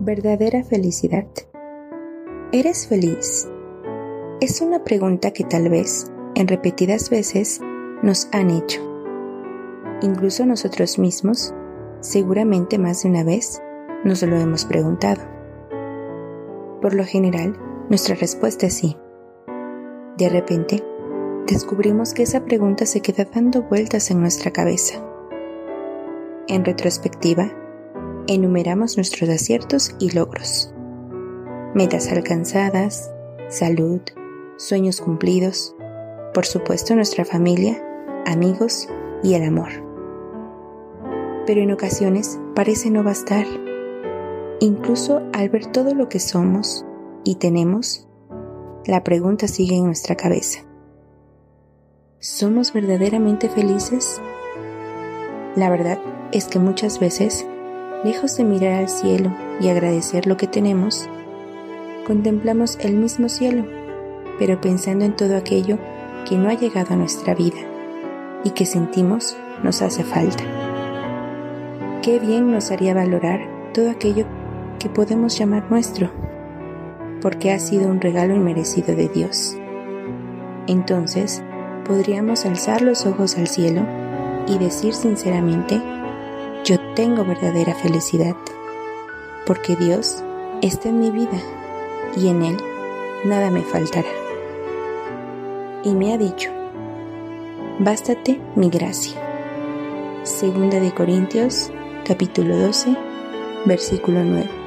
Verdadera felicidad. ¿Eres feliz? Es una pregunta que tal vez, en repetidas veces, nos han hecho. Incluso nosotros mismos, seguramente más de una vez, nos lo hemos preguntado. Por lo general, nuestra respuesta es sí. De repente, descubrimos que esa pregunta se queda dando vueltas en nuestra cabeza. En retrospectiva, enumeramos nuestros aciertos y logros, metas alcanzadas, salud, sueños cumplidos, por supuesto nuestra familia, amigos y el amor. Pero en ocasiones parece no bastar. Incluso al ver todo lo que somos y tenemos, la pregunta sigue en nuestra cabeza. ¿Somos verdaderamente felices? La verdad es que muchas veces lejos de mirar al cielo y agradecer lo que tenemos, contemplamos el mismo cielo, pero pensando en todo aquello que no ha llegado a nuestra vida y que sentimos nos hace falta. Qué bien nos haría valorar todo aquello que podemos llamar nuestro, porque ha sido un regalo inmerecido de Dios. Entonces, podríamos alzar los ojos al cielo y decir sinceramente, yo tengo verdadera felicidad, porque Dios está en mi vida y en Él nada me faltará. Y me ha dicho, bástate mi gracia. Segunda de Corintios, capítulo 12, versículo 9.